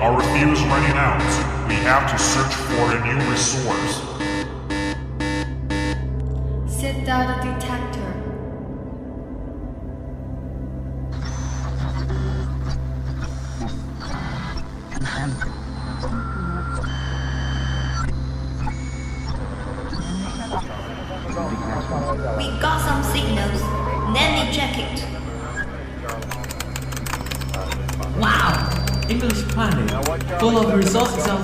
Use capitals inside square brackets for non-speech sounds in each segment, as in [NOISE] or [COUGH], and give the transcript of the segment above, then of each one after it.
our fuel is running out. We have to search for a new resource. Set down the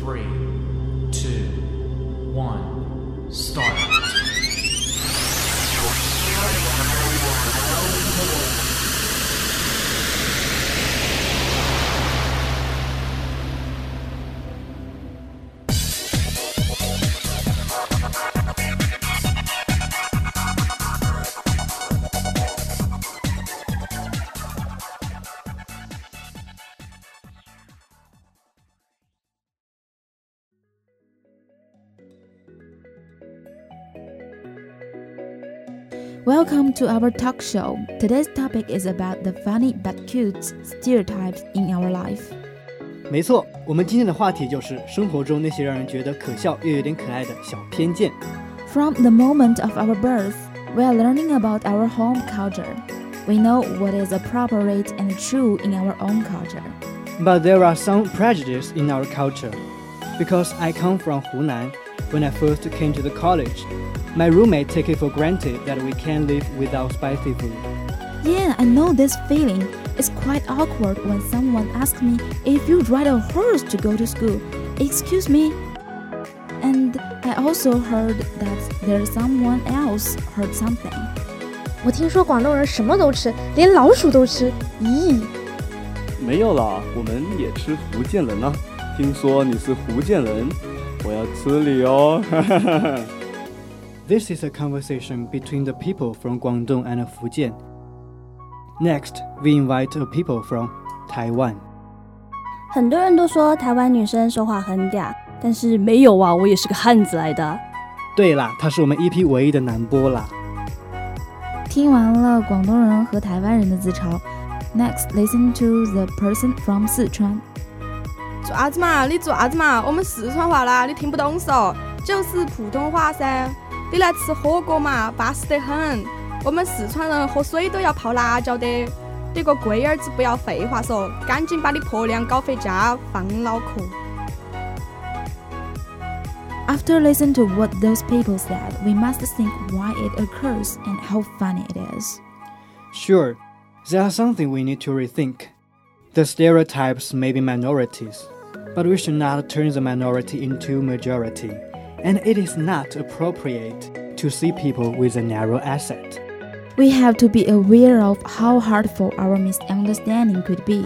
3, 2, 1, start. Welcome to our talk show. Today's topic is about the funny but cute stereotypes in our life. 没错，我们今天的话题就是生活中那些让人觉得可笑又有点可爱的小偏见。 From the moment of our birth, we are learning about our home culture. We know what is appropriate and true in our own culture. But there are some prejudice in our culture. Because I come from Hunan, when I first came to the college, my roommate took it for granted that we can't live without spicy food. Yeah, I know this feeling. It's quite awkward when someone asks me if you ride a horse to go to school. Excuse me? And I also heard that there's someone else heard something. 我听说广东人什么都吃，连老鼠都吃。咦，没有啦，我们也吃福建人呢、听说你是福建人，我要吃你哦。 [LAUGHS] This is a conversation between the people from Guangdong and Fujian. Next, we invite a people from Taiwan. 很多人都说台湾女生说话很嗲，但是没有啊，我也是个汉子来的。对啦，他是我们 EP 唯一的男播啦。听完了广东人和台湾人的自嘲，Next listen to the person from 四川。做啥子嘛？你做啥子嘛？我们四川话啦，你听不懂嗦？就是普通话噻。 你来吃火锅嘛，巴适得很。我们四川人喝水都要泡辣椒的。你个龟儿子不要废话嗦，赶紧把你婆娘搞回家放脑壳。 After listening to what those people said, we must think why it occurs and how funny it is. Sure, there are something we need to rethink. The stereotypes may be minorities, but we should not turn the minority into majority. And it is not appropriate to see people with a narrow asset. We have to be aware of how hurtful our misunderstanding could be.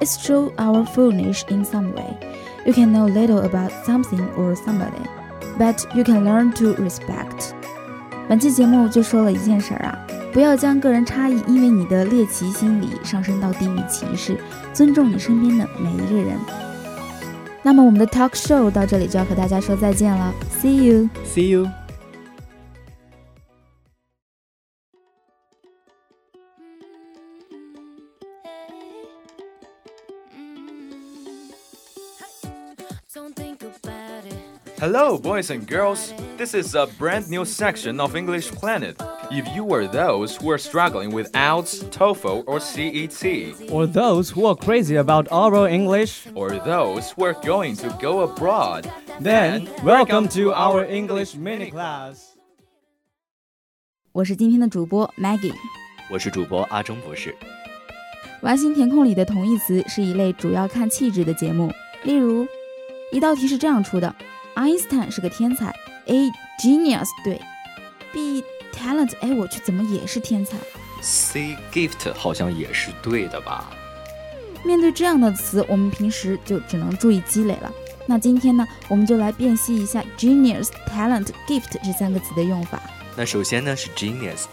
It's true our foolish in some way. You can know little about something or somebody, but you can learn to respect. 本期节目就说了一件事儿啊，不要将个人差异因为你的猎奇心理上升到地域歧视，尊重你身边的每一个人。 那么我们的 talk show 到这里就要和大家说再见了，See you。 See you. Hello, boys and girls. This is a brand new section of English Planet. If you are those who are struggling with IELTS, TOEFL, or CET, Or those who are crazy about oral English, or those who are going to go abroad, then welcome to our English mini class. 我是今天的主播 Maggie。我是主播阿忠博士。完形填空里的同义词是一类主要看气质的节目，例如，一道题是这样出的：Einstein 是个天才，A genius 对，B talent 哎我去怎么也是天才？C gift 好像也是对的吧？面对这样的词，我们平时就只能注意积累了。那今天呢，我们就来辨析一下 genius、talent、gift 这三个词的用法。那首先呢是 genius，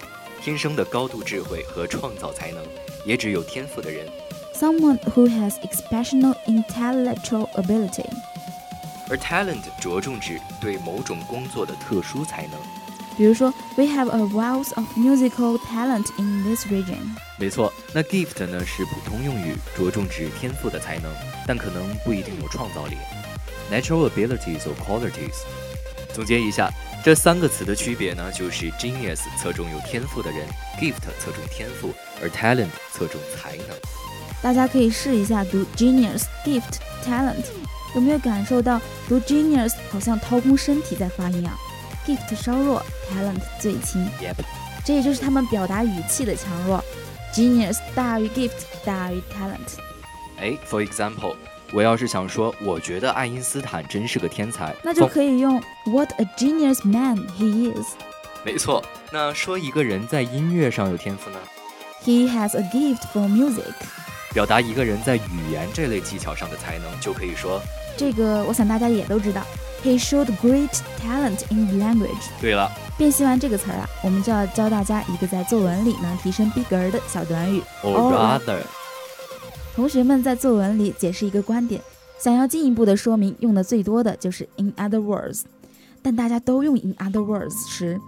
天生的高度智慧和创造才能，也指有天赋的人。Someone who has exceptional intellectual ability。而 talent 着重指对某种工作的特殊才能。比如说，We have a wealth of musical talent in this region。没错，那 gift 呢是普通用语，着重指天赋的才能，但可能不一定有创造力。Natural abilities or qualities。总结一下，这三个词的区别呢，就是 genius 侧重有天赋的人，gift 侧重天赋，而 talent 侧重才能。大家可以试一下读 genius、gift、talent，有没有感受到读 genius 好像掏空身体在发音啊？gift 稍弱，talent 最轻。Yep. 这也就是他们表达语气的强弱。genius 大于 gift 大于 talent。哎，for example，我要是想说，我觉得爱因斯坦真是个天才，那就可以用 What a genius man he is。没错，那说一个人在音乐上有天赋呢？He has a gift for music。表达一个人在语言这类技巧上的才能，就可以说这个，我想大家也都知道。He showed great talent in language。对了，辨析完这个词儿啊，我们就要教大家一个在作文里能提升逼格儿的小短语。Or rather，同学们在作文里解释一个观点，想要进一步的说明，用的最多的就是 in other words。但大家都用 in other words 时，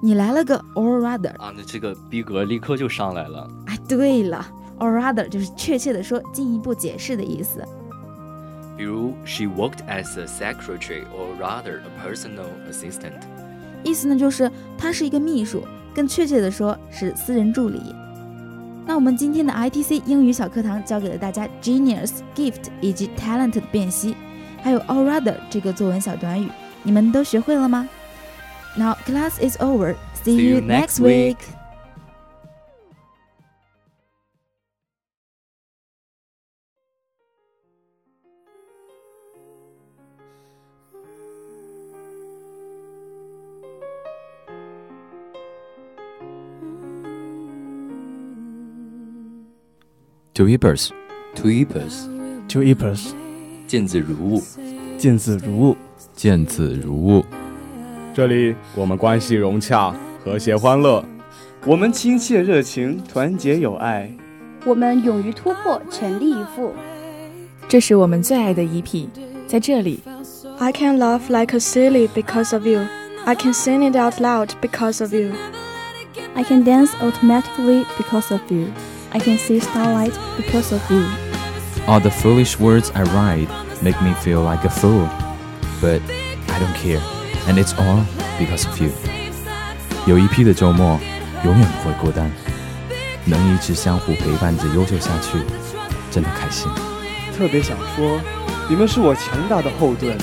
你来了个 or rather 啊，那这个逼格立刻就上来了。哎，对了，or rather 就是确切的说，进一步解释的意思。比如，She worked as a secretary, or rather a personal assistant。意思呢，就是她是一个秘书，更确切的说是私人助理。那我们今天的 ITC 英语小课堂教给了大家 genius、gift 以及 talent 的辨析，还有 or rather 这个作文小短语，你们都学会了吗？Now class is over. See you next week. To Eepers, to eepers, to eepers，见字如晤，见字如晤，见字如晤。这里我们关系融洽，和谐欢乐；我们亲切热情，团结友爱；我们勇于突破，全力以赴。这是我们最爱的 EP，在这里。I can laugh like a silly because of you. I can sing it out loud because of you. I can dance automatically because of you. I can see starlight because of you. All the foolish words I write make me feel like a fool, but I don't care, and it's all because of you. 有一批的周末永远不会孤单，能一直相互陪伴着优秀下去，真的开心。特别想说，你们是我强大的后盾。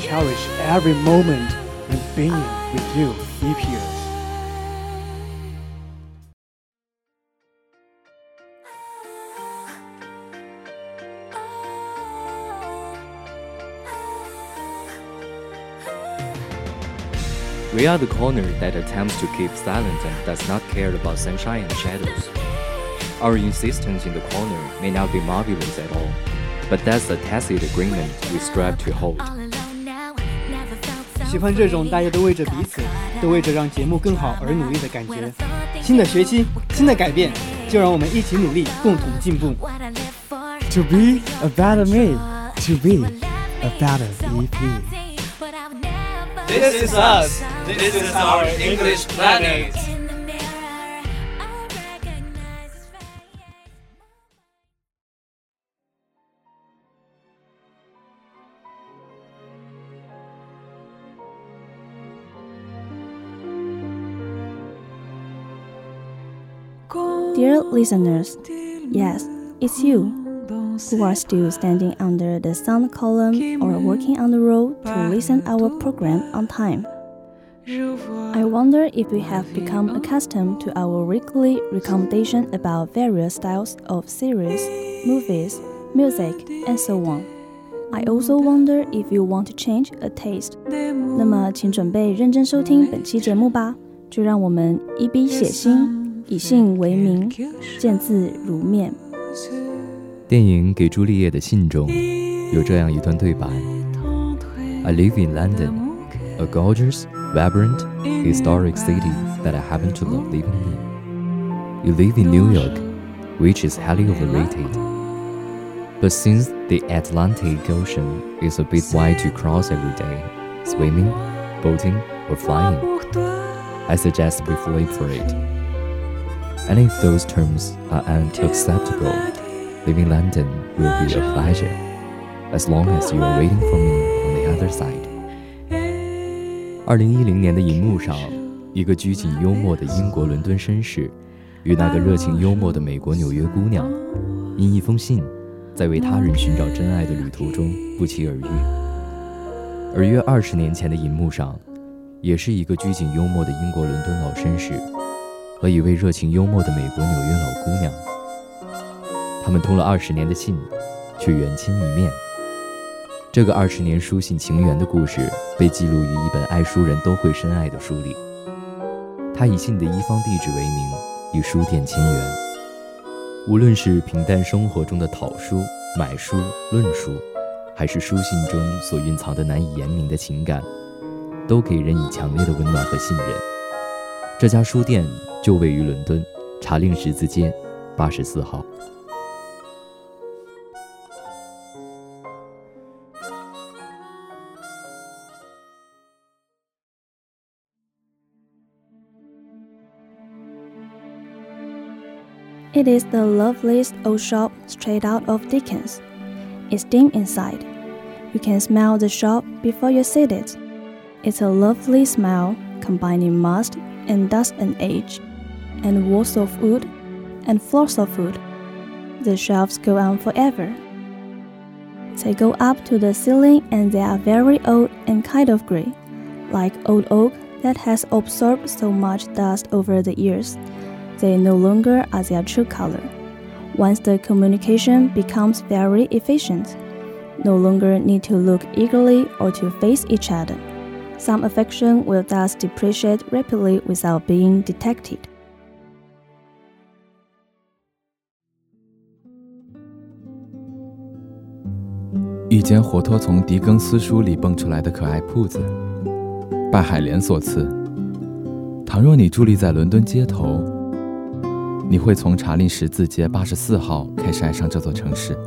Cherish every moment and being with you, EPers. We are the corner that attempts to keep silent and does not care about sunshine and shadows. Our insistence in the corner may not be marvelous at all, but that's a tacit agreement we strive to hold. 喜欢这种大家都为着彼此，都为着让节目更好而努力的感觉。新的学期，新的改变，就让我们一起努力，共同进步。To be a better me, to be a better EP. This is us. This is our English planet. Dear listeners, yes, it's you who are still standing under the sound column or working on the road to listen our program on time. I wonder if we have become accustomed to our weekly recommendation about various styles of series, movies, music, and so on. I also wonder if you want to change a taste. 那么，请准备认真收听本期节目吧。就让我们以笔写心，以信为名，见字如面。 电影《给朱丽叶的信》中有这样一段对白：“I live in London, a gorgeous, vibrant, historic city that I happen to love living in. You live in New York, which is highly overrated. But since the Atlantic Ocean is a bit wide to cross every day, swimming, boating, or flying, I suggest we flip for it. And if those terms are unacceptable, living London will be a pleasure, as long as you are waiting for me on the other side. 二零一零年的银幕上，一个拘谨幽默的英国伦敦绅士，与那个热情幽默的美国纽约姑娘，因一封信，在为他人寻找真爱的旅途中不期而遇。而约二十年前的银幕上，也是一个拘谨幽默的英国伦敦老绅士，和一位热情幽默的美国纽约老姑娘。他们通了二十年的信，却远亲一面。这个二十年书信情缘的故事被记录于一本爱书人都会深爱的书里。他以信的一方地址为名，与书店签缘。无论是平淡生活中的讨书、买书、论书，还是书信中所蕴藏的难以言明的情感，都给人以强烈的温暖和信任。这家书店就位于伦敦查令十字街八十四号。It is the loveliest old shop straight out of Dickens. It's dim inside. You can smell the shop before you see it. It's a lovely smell combining must and dust and age, and walls of wood and floors of wood. The shelves go on forever. They go up to the ceiling and they are very old and kind of gray, like old oak that has absorbed so much dust over the years they no longer are their true color. Once the communication becomes very efficient, no longer need to look eagerly or to face each other. Some affection will thus depreciate rapidly without being detected. 一间活脱从狄更斯书里蹦出来的可爱铺子，拜海莲所赐。倘若你伫立在伦敦街头， 你会从查令十字街八十四号开始爱上这座城市。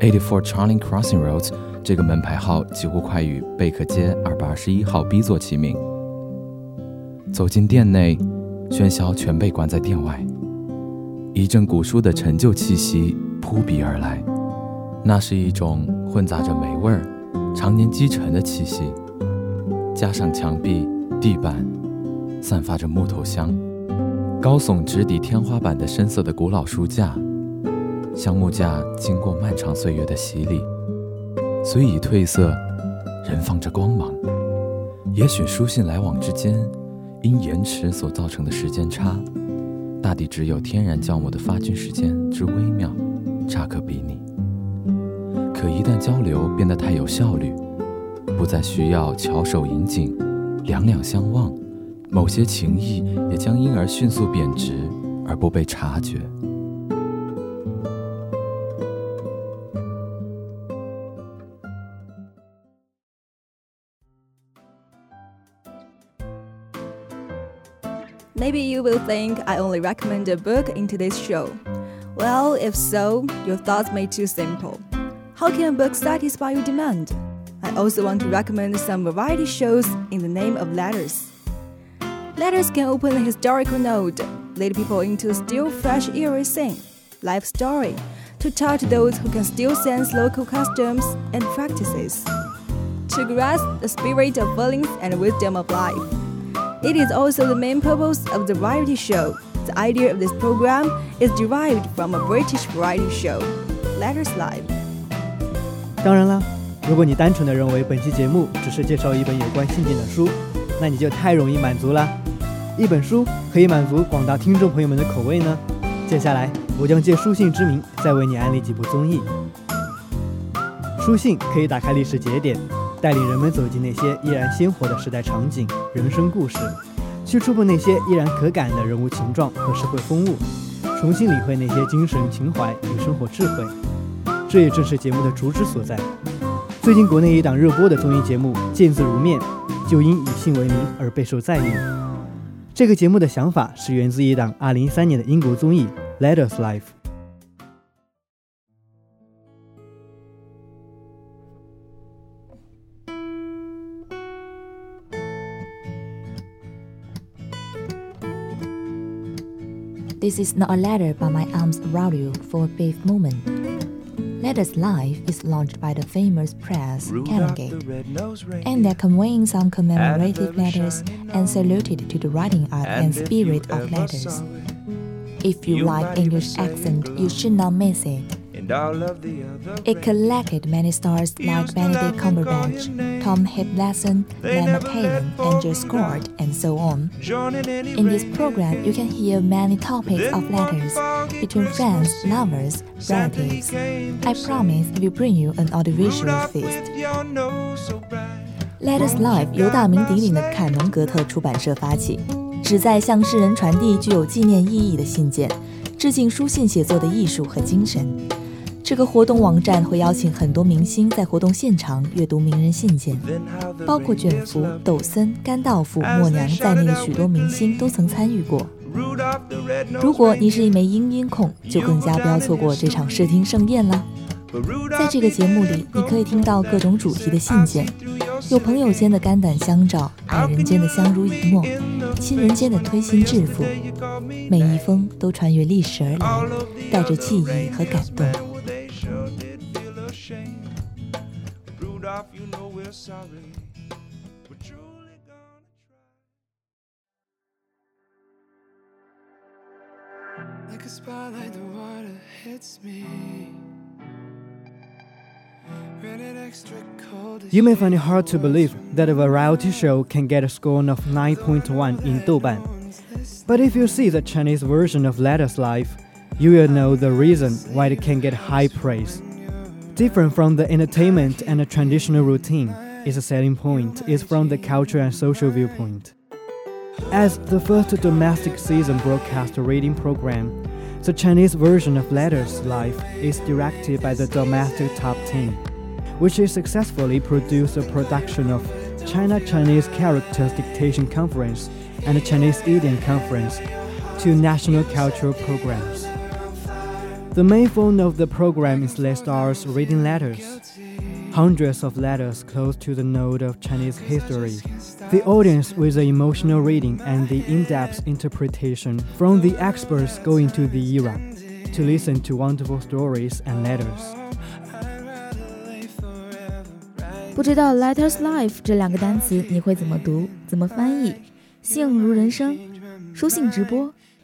Eighty Four Charling Crossing Roads 这个门牌号几乎快与贝克街二百二十一号 B 座齐名。走进店内，喧嚣全被关在店外，一阵古书的陈旧气息扑鼻而来，那是一种混杂着霉味儿、常年积尘的气息，加上墙壁、地板散发着木头香。高耸直抵天花板的深色的古老书架，橡木架经过漫长岁月的洗礼，虽已褪色，仍放着光芒。也许书信来往之间，因延迟所造成的时间差，大抵只有天然酵母的发菌时间之微妙，差可比拟。可一旦交流变得太有效率，不再需要翘首引颈，两两相望。某些情谊也将因而迅速贬值，而不被察觉。Maybe you will think I only recommend a book in today's show. Well, if so, your thoughts may too simple. How can a book satisfy your demand? I also want to recommend some variety shows in the name of letters. Letters can open a historical note, lead people into a still fresh eerie scene, life story, to touch those who can still sense local customs and practices, to grasp the spirit of feelings and wisdom of life. It is also the main purpose of the variety show. The idea of this program is derived from a British variety show, Letters Live. 当然了，如果你单纯的认为本期节目只是介绍一本有关性境的书，那你就太容易满足了。 一本书可以满足广大听众朋友们的口味呢？接下来我将借书信之名，再为你安利几部综艺。书信可以打开历史节点，带领人们走进那些依然鲜活的时代场景、人生故事，去触碰那些依然可感的人物情状和社会风物。重新理会那些精神情怀与生活智慧。这也正是节目的主旨所在。最近国内一档热播的综艺节目《见字如面》，就因以姓为名而备受赞誉。这个节目的想法是源自一档二零一三年的英国综艺《Letters Life》。This is not a letter, but my arms around you for a brief moment. Letters Live is launched by the famous press Canongate, and they're conveying some commemorative letters and saluted to the writing art and spirit of letters. If you like English accent, you should not miss it. It collected many stars like Benedict Cumberbatch, Tom Hiddleston, Matt McKellen, Andrew Scott, and so on. In this program, you can hear many topics of letters between friends, lovers, relatives. I promise we will bring you an audiovisual feast. Letters Live 由大名鼎鼎的凯蒙格特出版社发起，旨在向世人传递具有纪念意义的信件，致敬书信写作的艺术和精神。这个活动网站会邀请很多明星在活动现场阅读名人信件，包括卷福、抖森、甘道夫、默娘在内的许多明星都曾参与过。如果你是一枚音音控，就更加不要错过这场视听盛宴了。在这个节目里，你可以听到各种主题的信件，有朋友间的肝胆相照，爱人间的相濡以沫，亲人间的推心置腹，每一封都穿越历史而来，带着记忆和感动。You know we're sorry. We're truly gonna try. Like a spotlight, the water hits me. You may find it hard to believe that a variety show can get a score of 9.1 in Douban. But if you see the Chinese version of Letters Live, you will know the reason why it can get high praise. Different from the entertainment and the traditional routine, its a selling point is from the cultural and social viewpoint. As the first domestic season broadcast reading program, the Chinese version of Letters Live is directed by the domestic top team, which has successfully produced a production of China Chinese Characters Dictation Conference and Chinese Idiom Conference, two national cultural programs. The main phone of the program is Lestar's reading letters, hundreds of letters close to the node of Chinese history. The audience with the emotional reading and the in-depth interpretation from the experts go into the era to listen to wonderful stories and letters. 不知道 letters live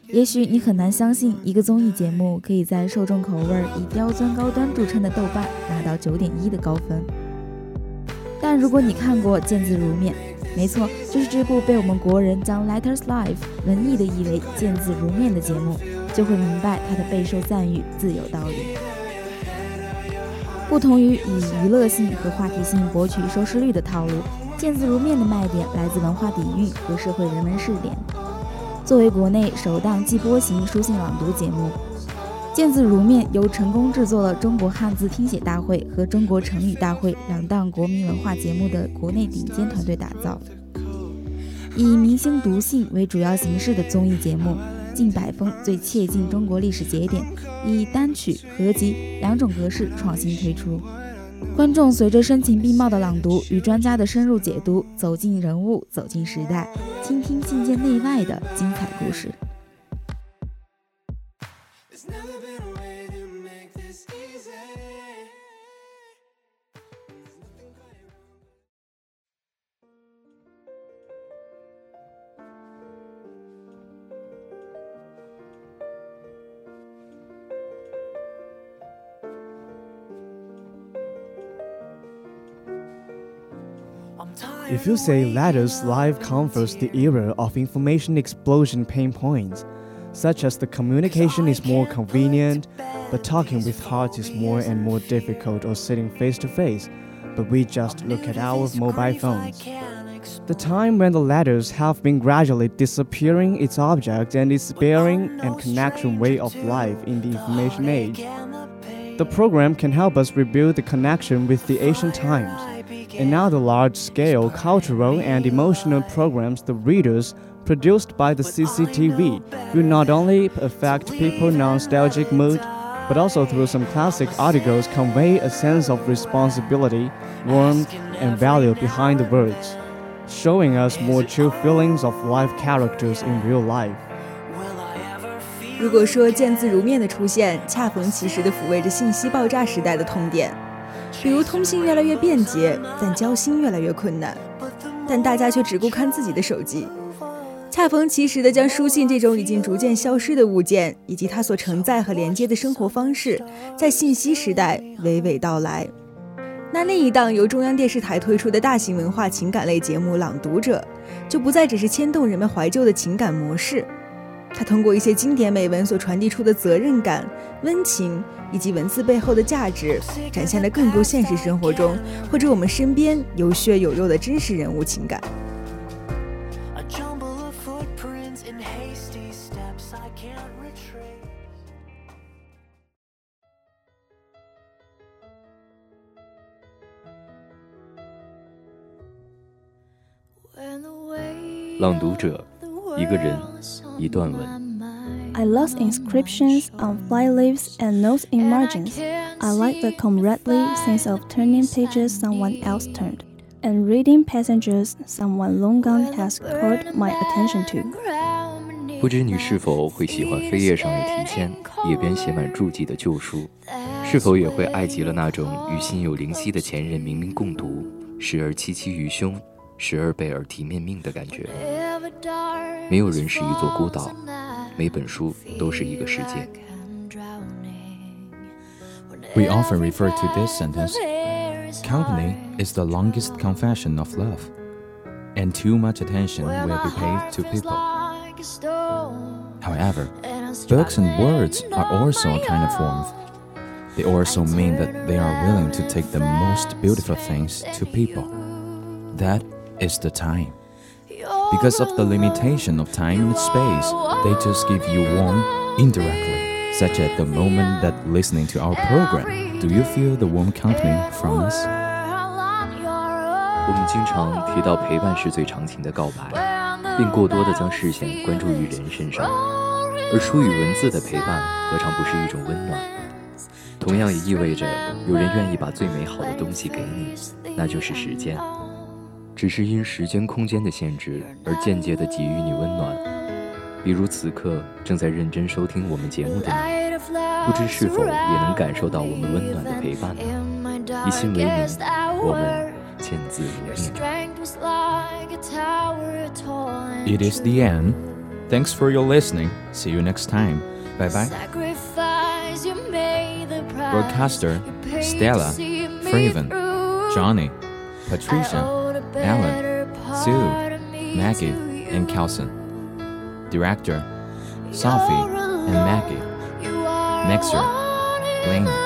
也许你很难相信，一个综艺节目可以在受众口味以刁钻高端著称的豆瓣拿到九点一的高分。但如果你看过《见字如面》，没错，就是这部被我们国人将 Letters Life 文艺的译为“见字如面”的节目，就会明白它的备受赞誉自有道理。不同于以娱乐性和话题性博取收视率的套路，《见字如面》的卖点来自文化底蕴和社会人文试点。作为国内首档季播型书信朗读节目，《见字如面》由成功制作了中国汉字听写大会和中国成语大会两档国民文化节目的国内顶尖团队打造。以明星读信为主要形式的综艺节目，近百封最切近中国历史节点，以单曲、合集两种格式创新推出。观众随着声情并茂的朗读与专家的深入解读，走进人物，走进时代，倾听境界内外的精彩故事。If you say letters live covers the era of information explosion pain points, such as the communication is more convenient, but talking with heart is more and more difficult or sitting face to face, but we just look at our mobile phones. The time when the letters have been gradually disappearing its object and its bearing and connection way of life in the information age. The program can help us rebuild the connection with the ancient times. And now the large-scale cultural and emotional programs the readers produced by the CCTV will not only affect people's nostalgic mood, but also through some classic articles convey a sense of responsibility, warmth, and value behind the words, showing us more true feelings of life characters in real life. 如果说见字如面的出现，恰逢其时的抚慰着信息爆炸时代的痛点， 比如通信越来越便捷，但交心越来越困难，但大家却只顾看自己的手机。恰逢其时的将书信这种已经逐渐消失的物件，以及它所承载和连接的生活方式，在信息时代娓娓道来。那另一档由中央电视台推出的大型文化情感类节目《朗读者》，就不再只是牵动人们怀旧的情感模式，它通过一些经典美文所传递出的责任感、温情，以及文字背后的价值，展现了更多现实生活中或者我们身边有血有肉的真实人物情感。朗读者，一个人，一段文。I lost inscriptions on fly leaves and notes in margins. I like the comradely sense of turning pages someone else turned, and reading passages someone long gone has called my attention to. 不知你是否会喜欢扉页上的题签，页边写满注记的旧书？是否也会爱极了那种与心有灵犀的前人冥冥共读，时而戚戚于胸？时而被耳提面命的感觉。 没有人是一座孤岛，每本书都是一个世界。We often refer to this sentence Company is the longest confession of love, and too much attention will be paid to people. However, books and words are also a kind of warmth. They also mean that they are willing to take the most beautiful things to people. That is the time. Because of the limitation of time and space, they just give you warm indirectly, such at the moment that listening to our program. Do you feel the warm company from us? 我们经常提到陪伴是最长情的告白，并过多的将视线关注于人身上，而出于文字的陪伴，何尝不是一种温暖？同样也意味着有人愿意把最美好的东西给你，那就是时间。只是因时间、空间的限制而间接的给予你温暖，比如此刻正在认真收听我们节目的你，不知是否也能感受到我们温暖的陪伴呢？以心为名，我们见字如面。It is the end. Thanks for your listening. See you next time. Bye bye. Broadcaster Stella, Fraven, Johnny, Patricia. Alan, Sue, Maggie, and Kalson. Director, Sophie and Maggie. Mixer, Blaine.